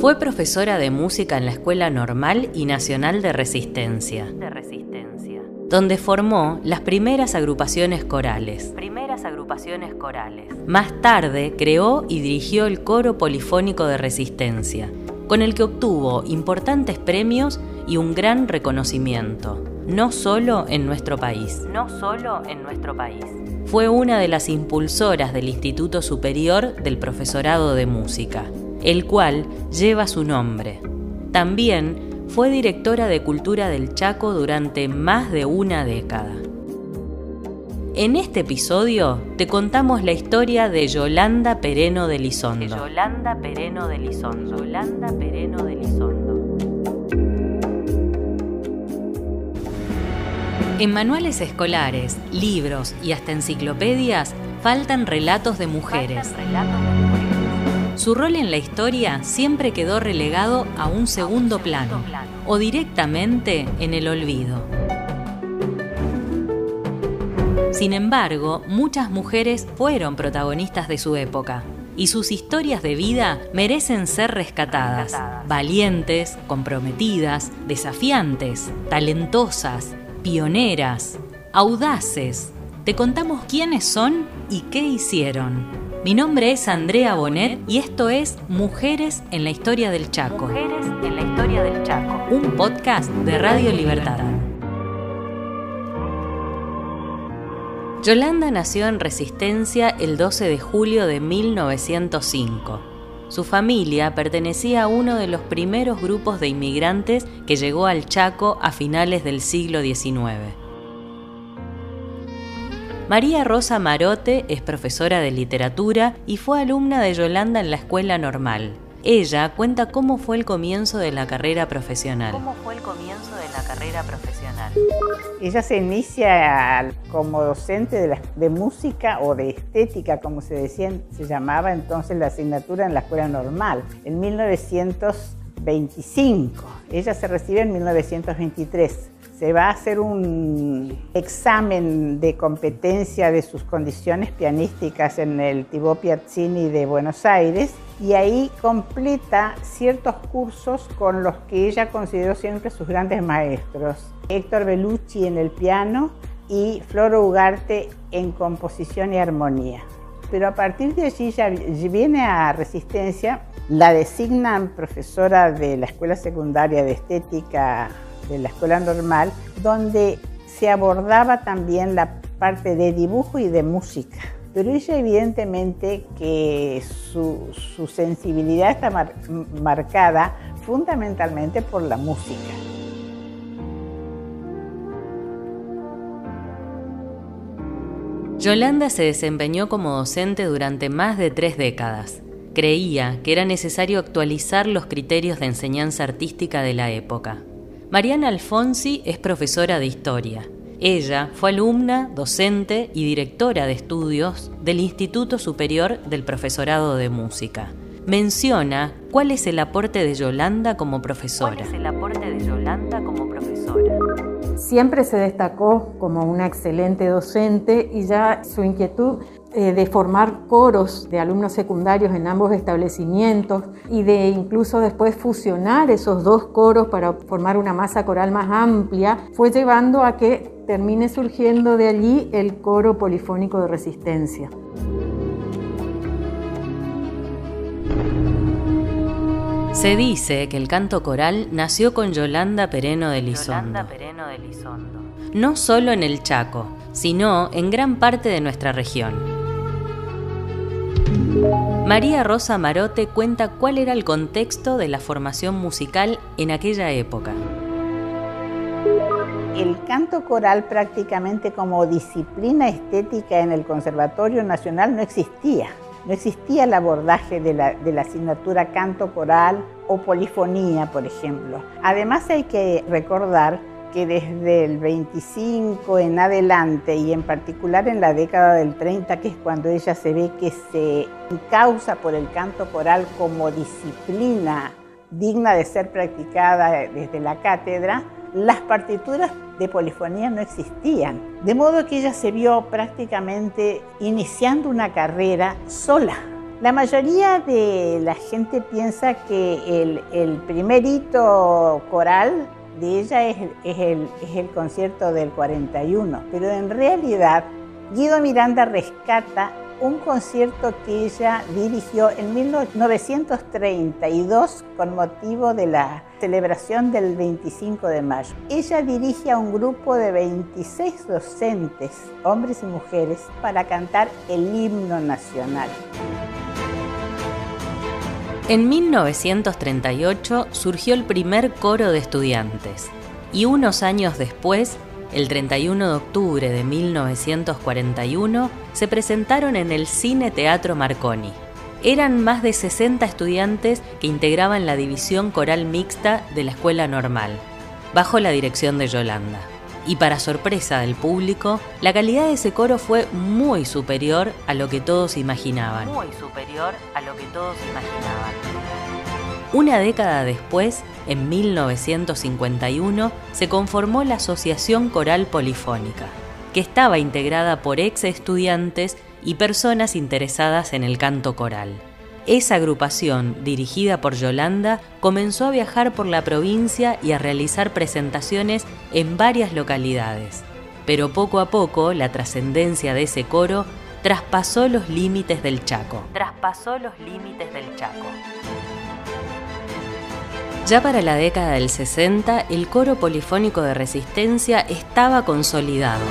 Fue profesora de música en la Escuela Normal y Nacional de Resistencia, de resistencia. donde formó las primeras agrupaciones corales. Primeras agrupaciones corales. Más tarde creó y dirigió el Coro Polifónico de Resistencia, con el que obtuvo importantes premios y un gran reconocimiento, no solo en nuestro país. No solo en nuestro país. Fue una de las impulsoras del Instituto Superior del Profesorado de Música, el cual lleva su nombre. También fue directora de Cultura del Chaco durante más de una década. En este episodio te contamos la historia de Yolanda Pereno de Lizondo. Yolanda Pereno de Lizondo. Yolanda Pereno de Lizondo. En manuales escolares, libros y hasta enciclopedias faltan relatos de mujeres. Faltan relatos de mujeres. Su rol en la historia siempre quedó relegado a un segundo plano o directamente en el olvido. Sin embargo, muchas mujeres fueron protagonistas de su época y sus historias de vida merecen ser rescatadas. Valientes, comprometidas, desafiantes, talentosas, pioneras, audaces. Te contamos quiénes son y qué hicieron. Mi nombre es Andrea Bonet y esto es Mujeres en la Historia del Chaco, Mujeres en la historia del Chaco. un podcast de Radio Libertad. Yolanda nació en Resistencia el 12 de julio de 1905. Su familia pertenecía a uno de los primeros grupos de inmigrantes que llegó al Chaco a finales del siglo XIX. María Rosa Marote es profesora de literatura y fue alumna de Yolanda en la escuela normal. Ella cuenta cómo fue el comienzo de la carrera profesional. ¿Cómo fue el comienzo de la carrera profesional? Ella se inicia como docente de, la- de música o de estética, como se decía, se llamaba entonces la asignatura en la escuela normal, en 1925. Ella se recibe en 1923. Se va a hacer un examen de competencia de sus condiciones pianísticas en el Tibó Piazzini de Buenos Aires y ahí completa ciertos cursos con los que ella consideró siempre sus grandes maestros. Héctor Bellucci en el piano y Floro Ugarte en composición y armonía. Pero a partir de allí ya viene a Resistencia, la designan profesora de la Escuela Secundaria de Estética de la Escuela Normal, donde se abordaba también la parte de dibujo y de música. Pero ella evidentemente que su, su sensibilidad está mar- marcada fundamentalmente por la música. Yolanda se desempeñó como docente durante más de tres décadas. Creía que era necesario actualizar los criterios de enseñanza artística de la época. Mariana Alfonsi es profesora de historia. Ella fue alumna, docente y directora de estudios del Instituto Superior del Profesorado de Música. Menciona cuál es el aporte de Yolanda como ¿Cuál profesora. es el aporte de Yolanda como profesora? Siempre se destacó como una excelente docente y ya su inquietud eh, de formar coros de alumnos secundarios en ambos establecimientos y de incluso después fusionar esos dos coros para formar una masa coral más amplia fue llevando a que termine surgiendo de allí el coro polifónico de resistencia. Se dice que el canto coral nació con Yolanda Pereno de Lizondo. Yolanda Pereno de Lizondo. no solo en el Chaco, sino en gran parte de nuestra región. María Rosa Marote cuenta cuál era el contexto de la formación musical en aquella época. El canto coral prácticamente como disciplina estética en el Conservatorio Nacional no existía. No existía el abordaje de la, de la asignatura canto coral o polifonía, por ejemplo. Además hay que recordar que desde el 25 en adelante y en particular en la década del 30, que es cuando ella se ve que se causa por el canto coral como disciplina digna de ser practicada desde la cátedra, las partituras de polifonía no existían. De modo que ella se vio prácticamente iniciando una carrera sola, La mayoría de la gente piensa que el, el primer hito coral de ella es, el, el concierto del 41, pero en realidad Guido Miranda rescata un concierto que ella dirigió en 1932 con motivo de la celebración del 25 de mayo. Ella dirige a un grupo de 26 docentes, hombres y mujeres, para cantar el himno nacional. En 1938 surgió el primer coro de estudiantes y unos años después, el 31 de octubre de 1941, se presentaron en el Cine Teatro Marconi. Eran más de 60 estudiantes que integraban la división coral mixta de la escuela normal, bajo la dirección de Yolanda. Y para sorpresa del público, la calidad de ese coro fue muy superior a lo que todos imaginaban. Muy superior a lo que todos imaginaban. Una década después, en 1951, se conformó la Asociación Coral Polifónica, que estaba integrada por ex estudiantes y personas interesadas en el canto coral. Esa agrupación, dirigida por Yolanda, comenzó a viajar por la provincia y a realizar presentaciones en varias localidades. Pero poco a poco la trascendencia de ese coro traspasó los límites del Chaco. Traspasó los límites del Chaco. Ya para la década del 60, el coro polifónico de resistencia estaba consolidado.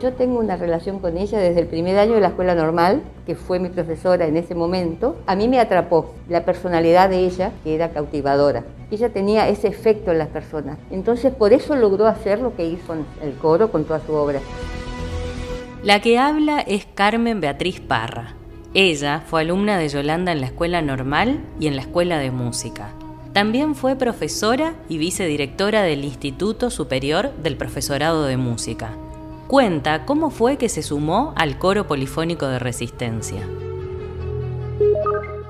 Yo tengo una relación con ella desde el primer año de la escuela normal, que fue mi profesora en ese momento. A mí me atrapó la personalidad de ella, que era cautivadora. Ella tenía ese efecto en las personas. Entonces por eso logró hacer lo que hizo en el coro con toda su obra. La que habla es Carmen Beatriz Parra. Ella fue alumna de Yolanda en la escuela normal y en la escuela de música. También fue profesora y vicedirectora del Instituto Superior del Profesorado de Música cuenta cómo fue que se sumó al coro polifónico de resistencia.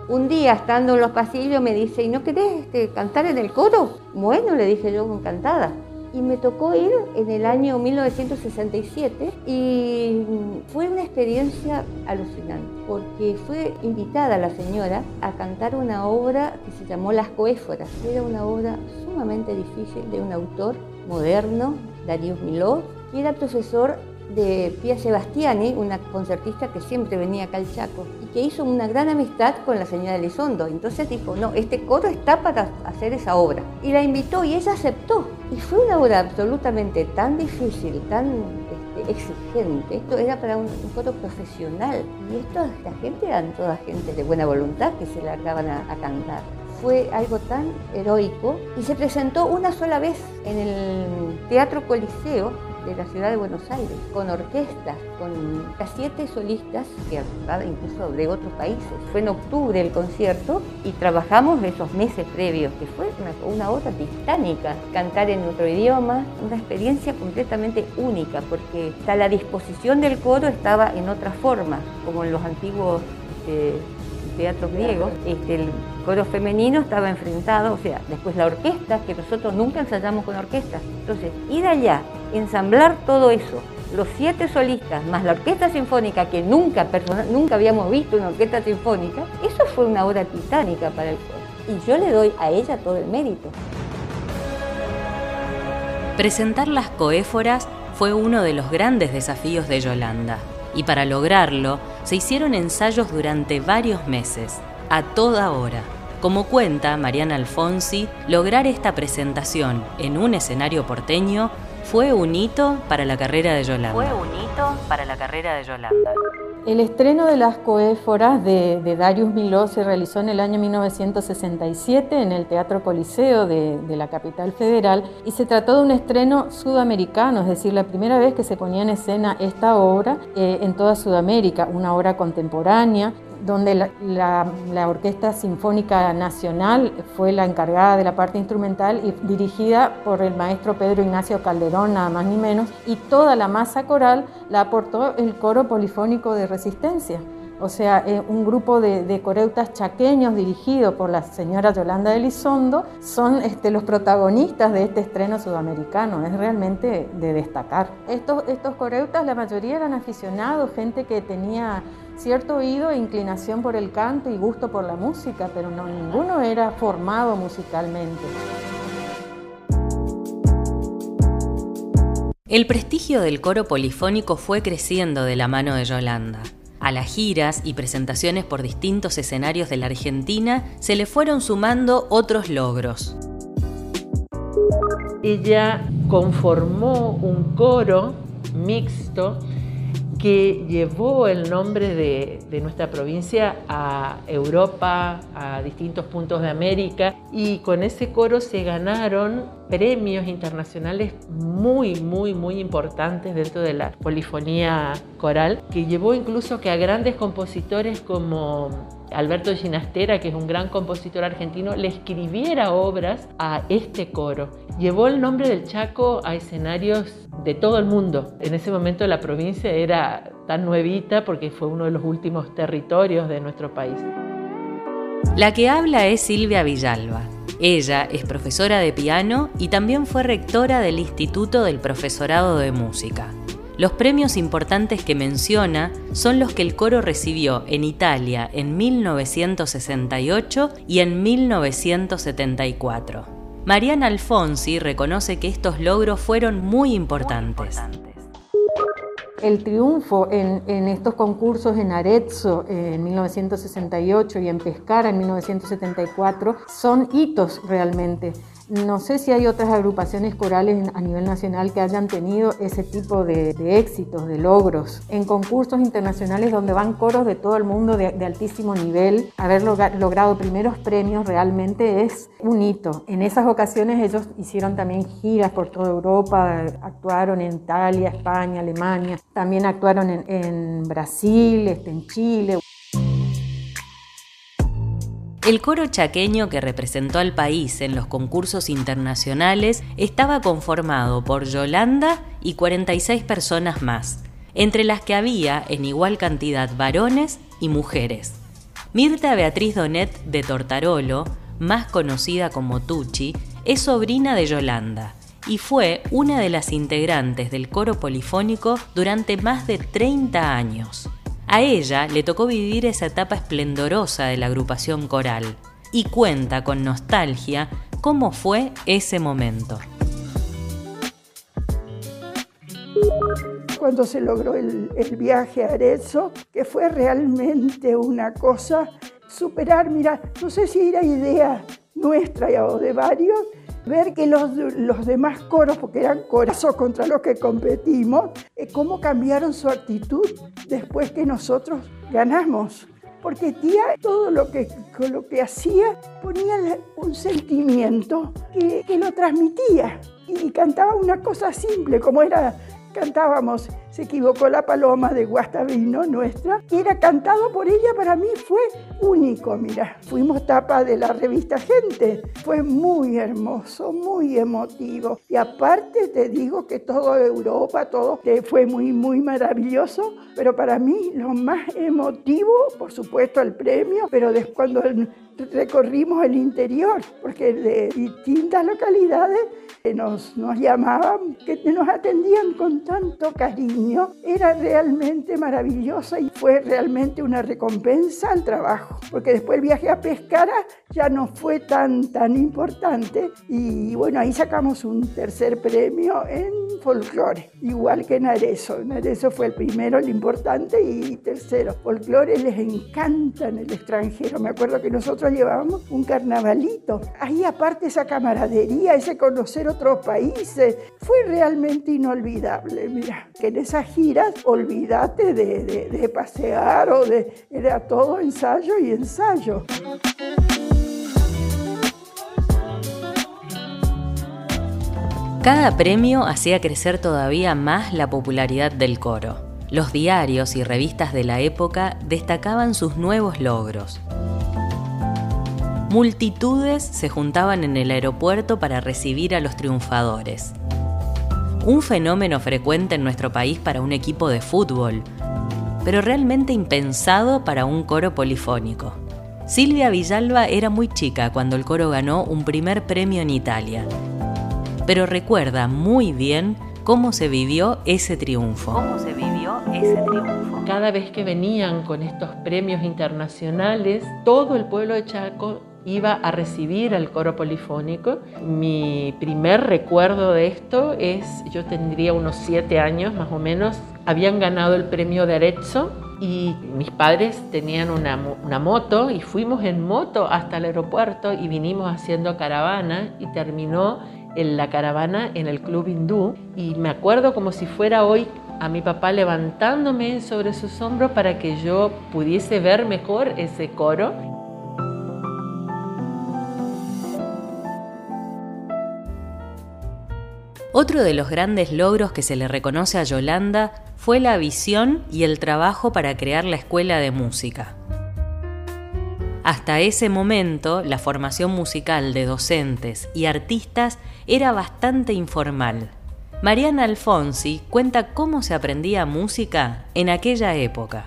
Un día, estando en los pasillos, me dice, ¿y no querés este, cantar en el coro? Bueno, le dije yo, encantada. Y me tocó ir en el año 1967 y fue una experiencia alucinante, porque fue invitada la señora a cantar una obra que se llamó Las Coéforas. Era una obra sumamente difícil de un autor moderno, Darius Milhaud, y era profesor de Pia Sebastiani, una concertista que siempre venía acá al Chaco y que hizo una gran amistad con la señora Elizondo. Entonces dijo, no, este coro está para hacer esa obra. Y la invitó y ella aceptó. Y fue una obra absolutamente tan difícil, tan este, exigente. Esto era para un, un, coro profesional. Y esto, esta gente eran toda gente de buena voluntad que se largaban a, a cantar fue algo tan heroico y se presentó una sola vez en el Teatro Coliseo de la ciudad de Buenos Aires, con orquestas, con siete solistas que incluso de otros países. Fue en octubre el concierto y trabajamos esos meses previos, que fue una, una titánica, cantar en otro idioma, una experiencia completamente única, porque hasta la disposición del coro estaba en otra forma, como en los antiguos... Eh, teatros griegos, este, el coro femenino estaba enfrentado, o sea, después la orquesta, que nosotros nunca ensayamos con orquestas. Entonces, ir allá, ensamblar todo eso, los siete solistas, más la orquesta sinfónica, que nunca, nunca habíamos visto una orquesta sinfónica, eso fue una obra titánica para el coro. Y yo le doy a ella todo el mérito. Presentar las coéforas fue uno de los grandes desafíos de Yolanda y para lograrlo se hicieron ensayos durante varios meses, a toda hora. Como cuenta Mariana Alfonsi, lograr esta presentación en un escenario porteño fue un hito para la carrera de Yolanda. Fue un hito para la carrera de Yolanda. El estreno de las coéforas de, Darius Miló se realizó en el año 1967 en el Teatro Coliseo de, de, la capital federal y se trató de un estreno sudamericano, es decir, la primera vez que se ponía en escena esta obra eh, en toda Sudamérica, una obra contemporánea donde la, Orquesta Sinfónica Nacional fue la encargada de la parte instrumental y dirigida por el maestro Pedro Ignacio Calderón, nada más ni menos, y toda la masa coral la aportó el coro polifónico de resistencia. O sea, un grupo de, coreutas chaqueños dirigido por la señora Yolanda Elizondo son este, los protagonistas de este estreno sudamericano. Es realmente de destacar. Estos, estos coreutas, la mayoría eran aficionados, gente que tenía cierto oído e inclinación por el canto y gusto por la música, pero no ninguno era formado musicalmente. El prestigio del coro polifónico fue creciendo de la mano de Yolanda. A las giras y presentaciones por distintos escenarios de la Argentina se le fueron sumando otros logros. Ella conformó un coro mixto que llevó el nombre de, nuestra provincia a Europa, a distintos puntos de América, y con ese coro se ganaron premios internacionales muy, muy, muy importantes dentro de la polifonía coral, que llevó incluso que a grandes compositores como Alberto Ginastera, que es un gran compositor argentino, le escribiera obras a este coro. Llevó el nombre del Chaco a escenarios de todo el mundo. En ese momento la provincia era tan nuevita porque fue uno de los últimos territorios de nuestro país. La que habla es Silvia Villalba. Ella es profesora de piano y también fue rectora del Instituto del Profesorado de Música. Los premios importantes que menciona son los que el coro recibió en Italia en 1968 y en 1974. Mariana Alfonsi reconoce que estos logros fueron muy importantes. El triunfo en, estos concursos en Arezzo en 1968 y en Pescara en 1974 son hitos realmente. No sé si hay otras agrupaciones corales a nivel nacional que hayan tenido ese tipo de, éxitos, de logros. En concursos internacionales donde van coros de todo el mundo de, altísimo nivel, haber logrado primeros premios realmente es un hito. En esas ocasiones ellos hicieron también giras por toda Europa, actuaron en Italia, España, Alemania, también actuaron en, en Brasil, este, en Chile. El coro chaqueño que representó al país en los concursos internacionales estaba conformado por Yolanda y 46 personas más, entre las que había en igual cantidad varones y mujeres. Mirta Beatriz Donet de Tortarolo, más conocida como Tucci, es sobrina de Yolanda y fue una de las integrantes del coro polifónico durante más de 30 años. A ella le tocó vivir esa etapa esplendorosa de la agrupación coral y cuenta con nostalgia cómo fue ese momento. Cuando se logró el, viaje a Arezzo, que fue realmente una cosa superar, mira, no sé si era idea nuestra o de varios, ver que los, los demás coros, porque eran corazos contra los que competimos, eh, cómo cambiaron su actitud después que nosotros ganamos. Porque tía todo lo que, lo que hacía ponía un sentimiento que, que lo transmitía y cantaba una cosa simple como era cantábamos Se equivocó la paloma de Guastavino nuestra, que era cantado por ella, para mí fue único, mira. Fuimos tapa de la revista Gente, fue muy hermoso, muy emotivo. Y aparte te digo que toda Europa, todo fue muy, muy maravilloso, pero para mí lo más emotivo, por supuesto el premio, pero después cuando recorrimos el interior, porque de distintas localidades nos, nos llamaban, que nos atendían con tanto cariño, era realmente maravillosa y fue realmente una recompensa al trabajo, porque después el viaje a Pescara ya no fue tan, tan importante y bueno, ahí sacamos un tercer premio en folclore, igual que en Arezzo. En fue el primero, el importante, y tercero. Folclore les encanta en el extranjero. Me acuerdo que nosotros llevábamos un carnavalito. Ahí aparte esa camaradería, ese conocer otros países, fue realmente inolvidable. Mira, que en esas giras olvídate de, de pasear o de... Era todo ensayo y ensayo. Cada premio hacía crecer todavía más la popularidad del coro. Los diarios y revistas de la época destacaban sus nuevos logros. Multitudes se juntaban en el aeropuerto para recibir a los triunfadores. Un fenómeno frecuente en nuestro país para un equipo de fútbol, pero realmente impensado para un coro polifónico. Silvia Villalba era muy chica cuando el coro ganó un primer premio en Italia, pero recuerda muy bien cómo se vivió ese triunfo. ¿Cómo se vivió ese triunfo? Cada vez que venían con estos premios internacionales, todo el pueblo de Chaco iba a recibir al coro polifónico. Mi primer recuerdo de esto es, yo tendría unos siete años más o menos, habían ganado el premio de Arezzo y mis padres tenían una, una, moto y fuimos en moto hasta el aeropuerto y vinimos haciendo caravana y terminó en la caravana en el club hindú. Y me acuerdo como si fuera hoy a mi papá levantándome sobre sus hombros para que yo pudiese ver mejor ese coro Otro de los grandes logros que se le reconoce a Yolanda fue la visión y el trabajo para crear la escuela de música. Hasta ese momento, la formación musical de docentes y artistas era bastante informal. Mariana Alfonsi cuenta cómo se aprendía música en aquella época.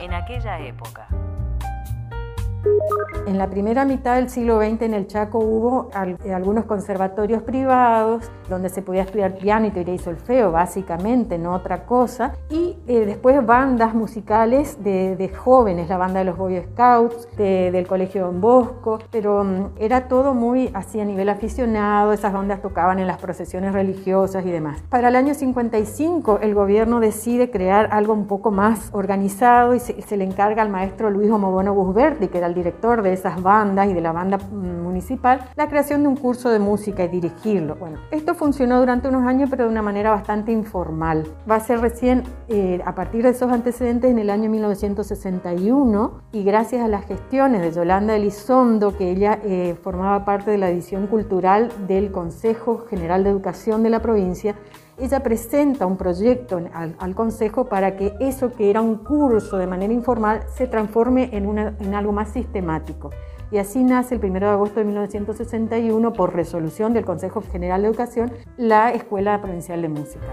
En la primera mitad del siglo XX en el Chaco hubo algunos conservatorios privados donde se podía estudiar piano y teoría y solfeo, básicamente, no otra cosa. Y eh, después bandas musicales de, jóvenes, la banda de los Boy Scouts, del Colegio Don Bosco, pero mm, era todo muy así a nivel aficionado, esas bandas tocaban en las procesiones religiosas y demás. Para el año 55 el gobierno decide crear algo un poco más organizado y se, le encarga al maestro Luis Homobono Busberti, que era el director de esas bandas y de la banda mm, municipal, la creación de un curso de música y dirigirlo. Bueno, esto funcionó durante unos años, pero de una manera bastante informal. Va a ser recién eh, a partir de esos antecedentes en el año 1961 y gracias a las gestiones de Yolanda Elizondo, que ella eh, formaba parte de la edición cultural del Consejo General de Educación de la provincia, ella presenta un proyecto al, Consejo para que eso que era un curso de manera informal se transforme en, en algo más sistemático. Y así nace el 1 de agosto de 1961, por resolución del Consejo General de Educación, la Escuela Provincial de Música.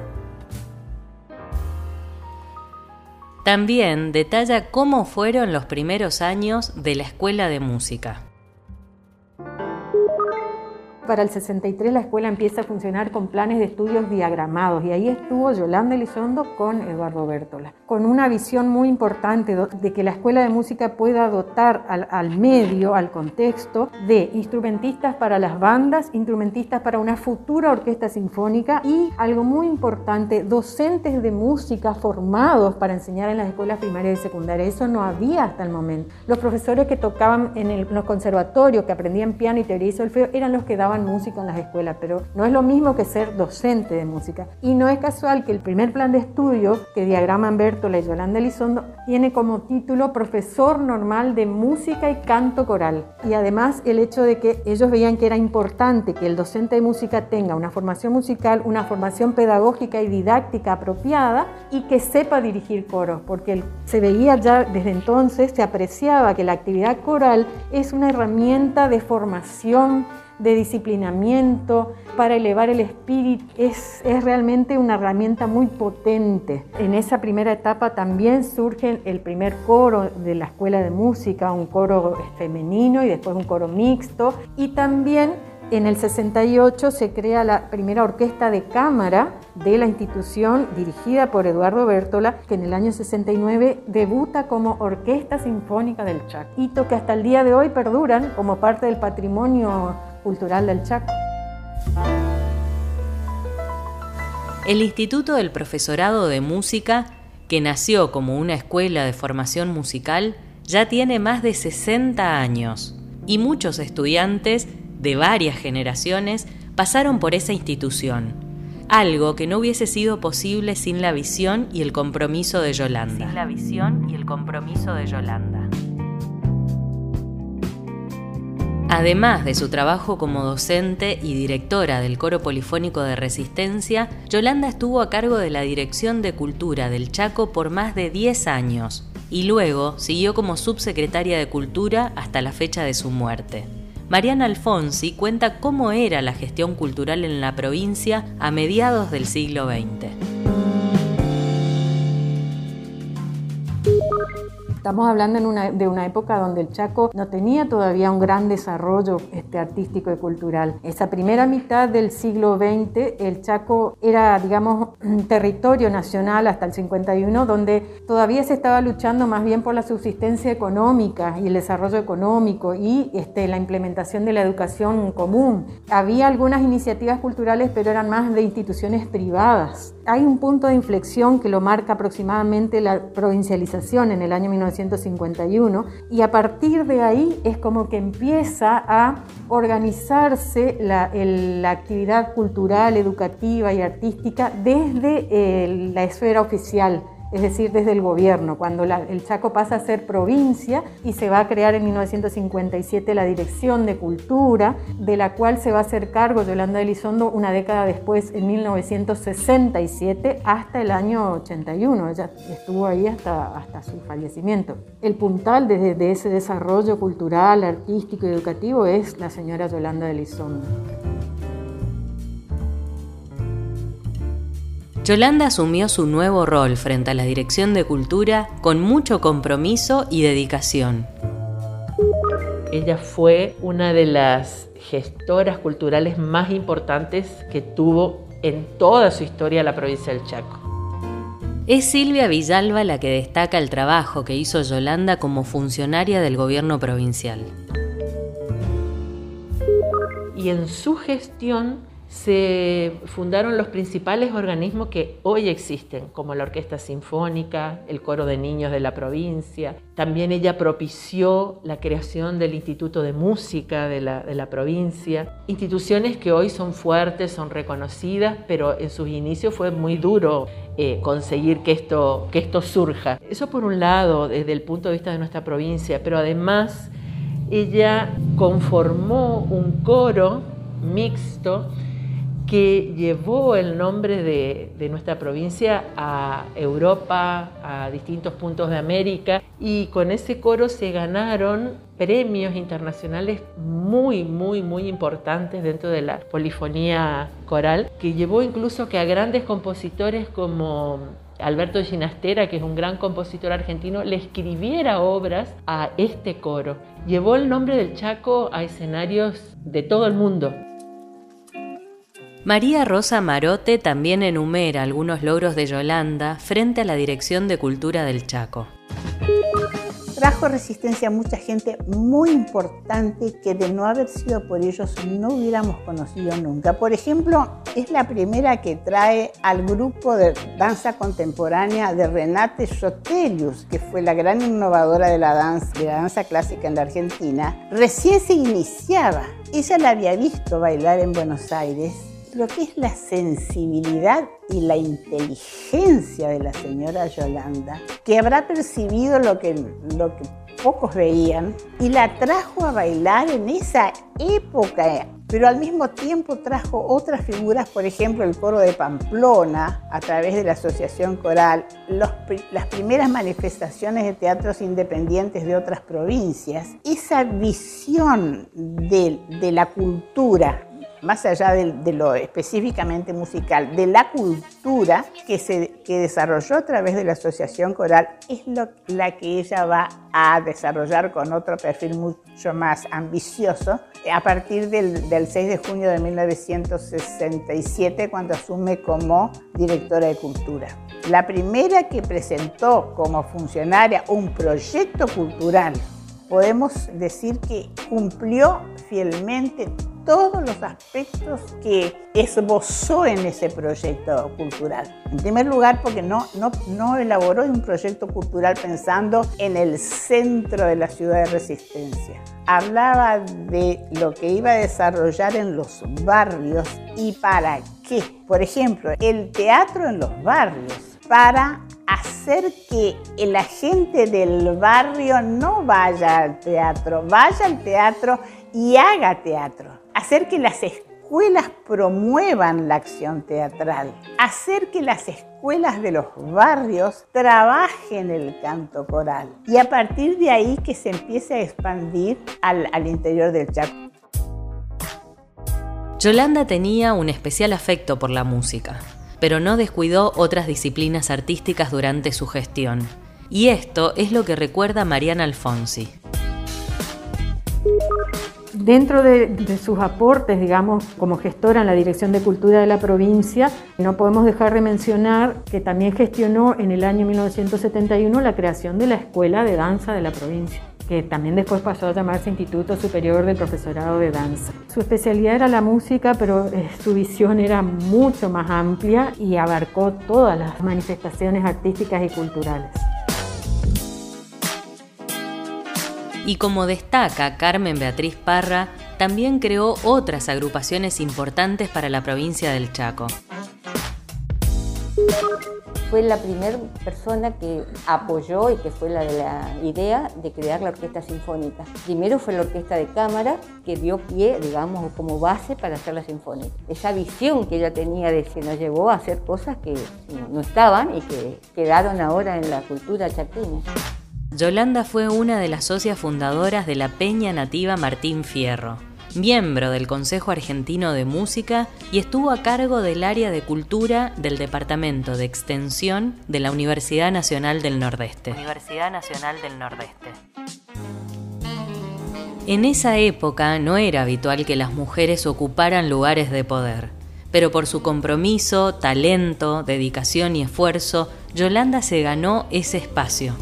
También detalla cómo fueron los primeros años de la Escuela de Música. Para el 63 la escuela empieza a funcionar con planes de estudios diagramados y ahí estuvo Yolanda Elizondo con Eduardo Bertola, con una visión muy importante de que la escuela de música pueda dotar al, medio, al contexto, de instrumentistas para las bandas, instrumentistas para una futura orquesta sinfónica y algo muy importante, docentes de música formados para enseñar en las escuelas primarias y secundarias. Eso no había hasta el momento. Los profesores que tocaban en, los conservatorios, que aprendían piano y teoría y solfeo, eran los que daban música en las escuelas, pero no es lo mismo que ser docente de música. Y no es casual que el primer plan de estudio que diagraman Bertola y Yolanda Elizondo tiene como título Profesor Normal de Música y Canto Coral. Y además el hecho de que ellos veían que era importante que el docente de música tenga una formación musical, una formación pedagógica y didáctica apropiada y que sepa dirigir coros, porque se veía ya desde entonces, se apreciaba que la actividad coral es una herramienta de formación de disciplinamiento, para elevar el espíritu, es, es, realmente una herramienta muy potente. En esa primera etapa también surge el primer coro de la escuela de música, un coro femenino y después un coro mixto, y también en el 68 se crea la primera orquesta de cámara de la institución dirigida por Eduardo Bertola, que en el año 69 debuta como Orquesta Sinfónica del Chaco, hito que hasta el día de hoy perduran como parte del patrimonio cultural del Chaco. El Instituto del Profesorado de Música, que nació como una escuela de formación musical, ya tiene más de 60 años y muchos estudiantes de varias generaciones pasaron por esa institución, algo que no hubiese sido posible sin la visión y el compromiso de Yolanda. Sin la visión y el compromiso de Yolanda. Además de su trabajo como docente y directora del Coro Polifónico de Resistencia, Yolanda estuvo a cargo de la Dirección de Cultura del Chaco por más de 10 años y luego siguió como subsecretaria de Cultura hasta la fecha de su muerte. Mariana Alfonsi cuenta cómo era la gestión cultural en la provincia a mediados del siglo XX. Estamos hablando de una época donde el Chaco no tenía todavía un gran desarrollo este, artístico y cultural. Esa primera mitad del siglo XX, el Chaco era, digamos, un territorio nacional hasta el 51, donde todavía se estaba luchando más bien por la subsistencia económica y el desarrollo económico y este, la implementación de la educación común. Había algunas iniciativas culturales, pero eran más de instituciones privadas. Hay un punto de inflexión que lo marca aproximadamente la provincialización en el año 1951 y a partir de ahí es como que empieza a organizarse la, actividad cultural, educativa y artística desde eh, la esfera oficial es decir, desde el gobierno, cuando el Chaco pasa a ser provincia y se va a crear en 1957 la Dirección de Cultura, de la cual se va a hacer cargo Yolanda Elizondo una década después, en 1967, hasta el año 81. Ella estuvo ahí hasta, hasta su fallecimiento. El puntal de, ese desarrollo cultural, artístico y educativo es la señora Yolanda Elizondo. Yolanda asumió su nuevo rol frente a la Dirección de Cultura con mucho compromiso y dedicación. Ella fue una de las gestoras culturales más importantes que tuvo en toda su historia la provincia del Chaco. Es Silvia Villalba la que destaca el trabajo que hizo Yolanda como funcionaria del gobierno provincial. Y en su gestión se fundaron los principales organismos que hoy existen, como la Orquesta Sinfónica, el Coro de Niños de la provincia. También ella propició la creación del Instituto de Música de la, provincia. Instituciones que hoy son fuertes, son reconocidas, pero en sus inicios fue muy duro eh, conseguir que esto, que esto surja. Eso por un lado, desde el punto de vista de nuestra provincia, pero además ella conformó un coro mixto que llevó el nombre de, nuestra provincia a Europa, a distintos puntos de América, y con ese coro se ganaron premios internacionales muy, muy, muy importantes dentro de la polifonía coral, que llevó incluso que a grandes compositores como Alberto Ginastera, que es un gran compositor argentino, le escribiera obras a este coro. Llevó el nombre del Chaco a escenarios de todo el mundo. María Rosa Marote también enumera algunos logros de Yolanda frente a la Dirección de Cultura del Chaco. Trajo resistencia a mucha gente muy importante que de no haber sido por ellos no hubiéramos conocido nunca. Por ejemplo, es la primera que trae al grupo de danza contemporánea de Renate Sotelius, que fue la gran innovadora de la danza, de la danza clásica en la Argentina. Recién se iniciaba. Ella la había visto bailar en Buenos Aires lo que es la sensibilidad y la inteligencia de la señora Yolanda, que habrá percibido lo que, lo que pocos veían y la trajo a bailar en esa época, pero al mismo tiempo trajo otras figuras, por ejemplo el coro de Pamplona, a través de la Asociación Coral, las primeras manifestaciones de teatros independientes de otras provincias, esa visión de, de la cultura más allá de, lo específicamente musical, de la cultura que se desarrolló a través de la asociación coral, es la que ella va a desarrollar con otro perfil mucho más ambicioso a partir del, del 6 de junio de 1967, cuando asume como directora de cultura. La primera que presentó como funcionaria un proyecto cultural podemos decir que cumplió fielmente todos los aspectos que esbozó en ese proyecto cultural. En primer lugar, porque no, no, no elaboró un proyecto cultural pensando en el centro de la ciudad de resistencia. Hablaba de lo que iba a desarrollar en los barrios y para qué. Por ejemplo, el teatro en los barrios para hacer que la gente del barrio no vaya al teatro, vaya al teatro y haga teatro. Hacer que las escuelas promuevan la acción teatral. Hacer que las escuelas de los barrios trabajen el canto coral. Y a partir de ahí que se empiece a expandir al, al interior del Chaco. Yolanda tenía un especial afecto por la música pero no descuidó otras disciplinas artísticas durante su gestión. Y esto es lo que recuerda Mariana Alfonsi. Dentro de, sus aportes, digamos, como gestora en la Dirección de Cultura de la provincia, no podemos dejar de mencionar que también gestionó en el año 1971 la creación de la Escuela de Danza de la provincia que también después pasó a llamarse Instituto Superior del Profesorado de Danza. Su especialidad era la música, pero eh, su visión era mucho más amplia y abarcó todas las manifestaciones artísticas y culturales. Y como destaca Carmen Beatriz Parra, también creó otras agrupaciones importantes para la provincia del Chaco. Fue la primera persona que apoyó y que fue la de la idea de crear la orquesta sinfónica. Primero fue la orquesta de cámara que dio pie, digamos, como base para hacer la sinfónica. Esa visión que ella tenía de que nos llevó a hacer cosas que no estaban y que quedaron ahora en la cultura chaqueña. Yolanda fue una de las socias fundadoras de la Peña Nativa Martín Fierro, miembro del Consejo Argentino de Música y estuvo a cargo del área de cultura del Departamento de Extensión de la Universidad Nacional del Nordeste. Universidad Nacional del Nordeste. En esa época no era habitual que las mujeres ocuparan lugares de poder, pero por su compromiso, talento, dedicación y esfuerzo, Yolanda se ganó ese espacio.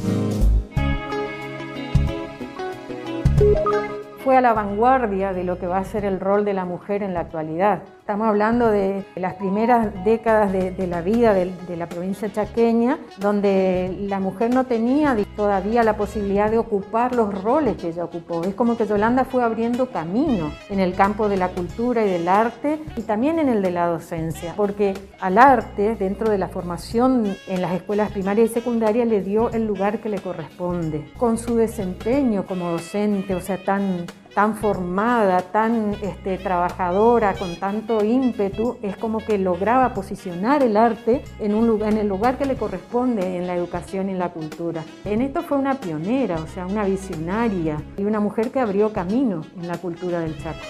Fue a la vanguardia de lo que va a ser el rol de la mujer en la actualidad. Estamos hablando de las primeras décadas de, la vida de, la provincia chaqueña, donde la mujer no tenía todavía la posibilidad de ocupar los roles que ella ocupó. Es como que Yolanda fue abriendo camino en el campo de la cultura y del arte y también en el de la docencia, porque al arte, dentro de la formación en las escuelas primarias y secundarias, le dio el lugar que le corresponde. Con su desempeño como docente, o sea, tan tan formada, tan este, trabajadora, con tanto ímpetu, es como que lograba posicionar el arte en, un lugar, en el lugar que le corresponde en la educación y en la cultura. En esto fue una pionera, o sea, una visionaria y una mujer que abrió camino en la cultura del Chaco.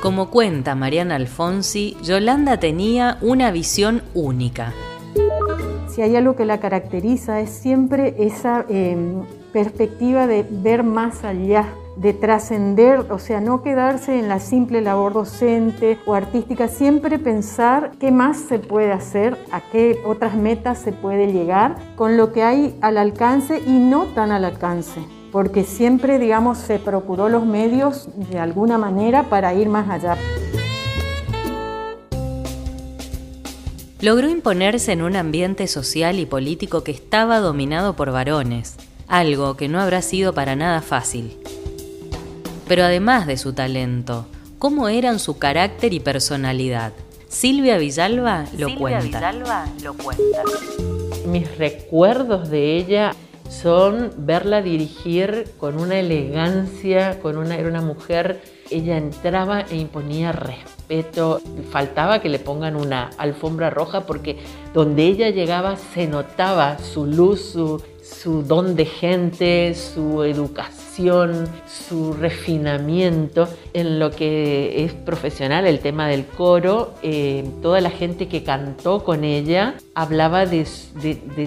Como cuenta Mariana Alfonsi, Yolanda tenía una visión única. Si hay algo que la caracteriza es siempre esa em, perspectiva de ver más allá, de trascender, o sea, no quedarse en la simple labor docente o artística, siempre pensar qué más se puede hacer, a qué otras metas se puede llegar con lo que hay al alcance y no tan al alcance porque siempre, digamos, se procuró los medios de alguna manera para ir más allá. Logró imponerse en un ambiente social y político que estaba dominado por varones algo que no habrá sido para nada fácil. Pero además de su talento, ¿cómo eran su carácter y personalidad? Silvia Villalba lo Silvia Villalba lo cuenta. Mis recuerdos de ella son verla dirigir con una elegancia, con una, era una mujer, ella entraba e imponía respeto, faltaba que le pongan una alfombra roja porque donde ella llegaba se notaba su luz, su, su don de gente, su educación, su refinamiento en lo que es profesional, el tema del coro. Eh, toda la gente que cantó con ella hablaba de,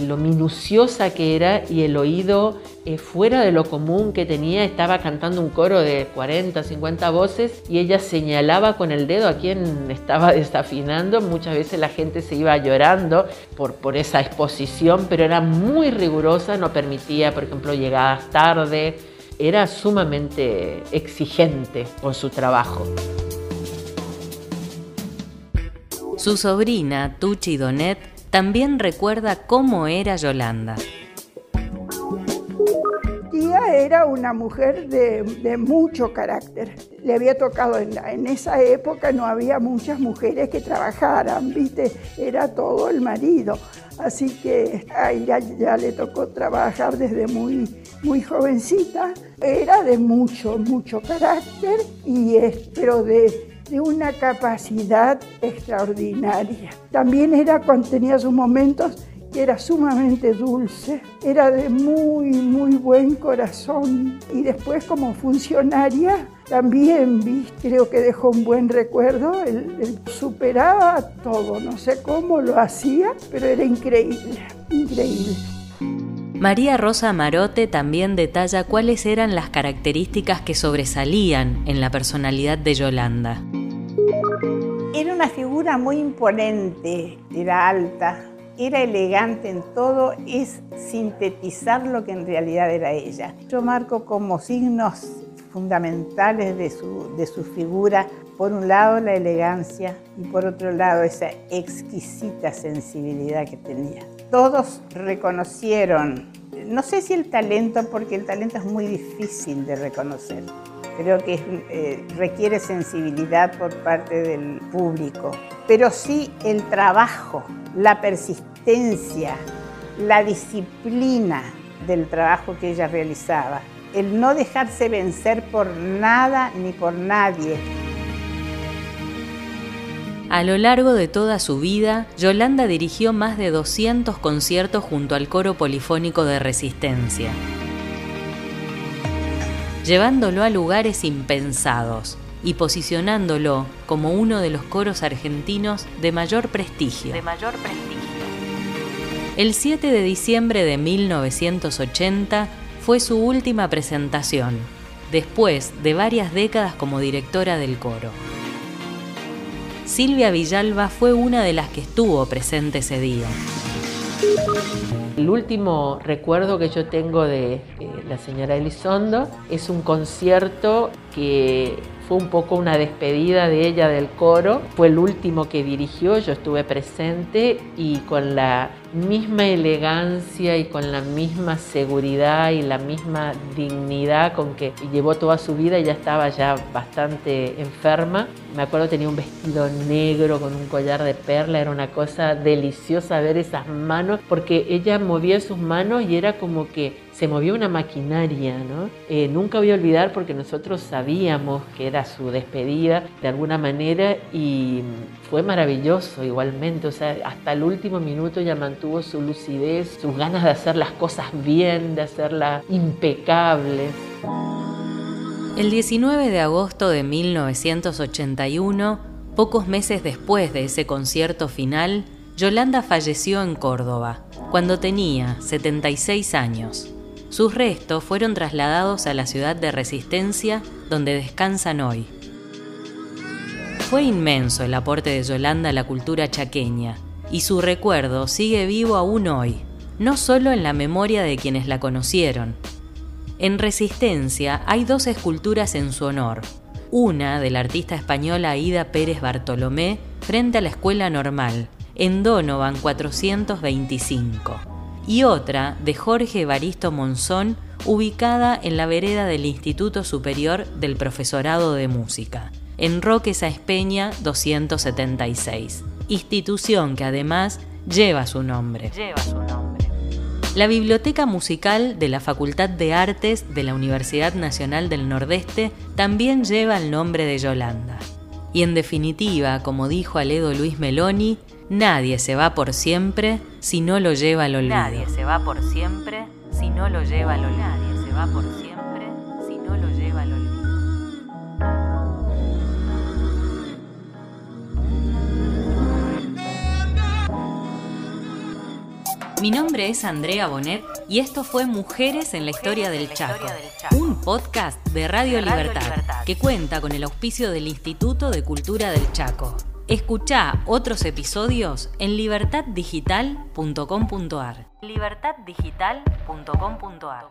lo minuciosa que era y el oído eh, fuera de lo común que tenía. Estaba cantando un coro de 40, 50 voces y ella señalaba con el dedo a quien estaba desafinando. Muchas veces la gente se iba llorando por, por esa exposición, pero era muy rigurosa, no permitía, por ejemplo, llegadas tarde. Era sumamente exigente con su trabajo. Su sobrina, Tucci Donet, también recuerda cómo era Yolanda. Tía era una mujer de, mucho carácter. Le había tocado en, esa época, no había muchas mujeres que trabajaran, ¿viste? Era todo el marido. Así que a ella ya le tocó trabajar desde muy, muy jovencita. Era de mucho, mucho carácter, y pero de de una capacidad extraordinaria. También era cuando tenía sus momentos que era sumamente dulce, era de muy, muy buen corazón y después como funcionaria también vi, creo que dejó un buen recuerdo, superaba todo, no sé cómo lo hacía, pero era increíble, increíble. María Rosa Marote también detalla cuáles eran las características que sobresalían en la personalidad de Yolanda. Era una figura muy imponente, era alta, era elegante en todo, es sintetizar lo que en realidad era ella. Yo marco como signos fundamentales de su, de su figura, por un lado la elegancia y por otro lado esa exquisita sensibilidad que tenía. Todos reconocieron, no sé si el talento, porque el talento es muy difícil de reconocer, creo que eh, requiere sensibilidad por parte del público, pero sí el trabajo, la persistencia, la disciplina del trabajo que ella realizaba, el no dejarse vencer por nada ni por nadie. A lo largo de toda su vida, Yolanda dirigió más de 200 conciertos junto al coro polifónico de Resistencia llevándolo a lugares impensados y posicionándolo como uno de los coros argentinos de mayor prestigio. De mayor prestigio. El 7 de diciembre de 1980 fue su última presentación, después de varias décadas como directora del coro. Silvia Villalba fue una de las que estuvo presente ese día. El último recuerdo que yo tengo de eh, la señora Elizondo es un concierto que fue un poco una despedida de ella del coro. Fue el último que dirigió, yo estuve presente y con la misma elegancia y con la misma seguridad y la misma dignidad con que llevó toda su vida, ella estaba ya bastante enferma. Me acuerdo tenía un vestido negro con un collar de perla, era una cosa deliciosa ver esas manos, porque ella movía sus manos y era como que se movió una maquinaria, ¿no? Eh, nunca voy a olvidar porque nosotros sabíamos que era su despedida de alguna manera y fue maravilloso igualmente, o sea, hasta el último minuto ya mantuvo su lucidez, sus ganas de hacer las cosas bien, de hacerlas impecables. El 19 de agosto de 1981, pocos meses después de ese concierto final, Yolanda falleció en Córdoba, cuando tenía 76 años. Sus restos fueron trasladados a la ciudad de Resistencia, donde descansan hoy. Fue inmenso el aporte de Yolanda a la cultura chaqueña, y su recuerdo sigue vivo aún hoy, no solo en la memoria de quienes la conocieron. En Resistencia hay dos esculturas en su honor, una de la artista española Aida Pérez Bartolomé frente a la Escuela Normal, en Donovan 425 y otra de Jorge Evaristo Monzón, ubicada en la vereda del Instituto Superior del Profesorado de Música, en Roque Sáez Peña 276, institución que además lleva su nombre. Lleva su nombre. La Biblioteca Musical de la Facultad de Artes de la Universidad Nacional del Nordeste también lleva el nombre de Yolanda. Y en definitiva, como dijo Aledo Luis Meloni, Nadie se va por siempre si no lo lleva al olvido. Nadie se va por siempre si no lo lleva al olvido. Nadie se va por siempre si no lo lleva al olvido. Mi nombre es Andrea Bonet y esto fue Mujeres en la Historia del Chaco, un podcast de Radio Libertad que cuenta con el auspicio del Instituto de Cultura del Chaco. Escucha otros episodios en libertaddigital.com.ar. libertaddigital.com.ar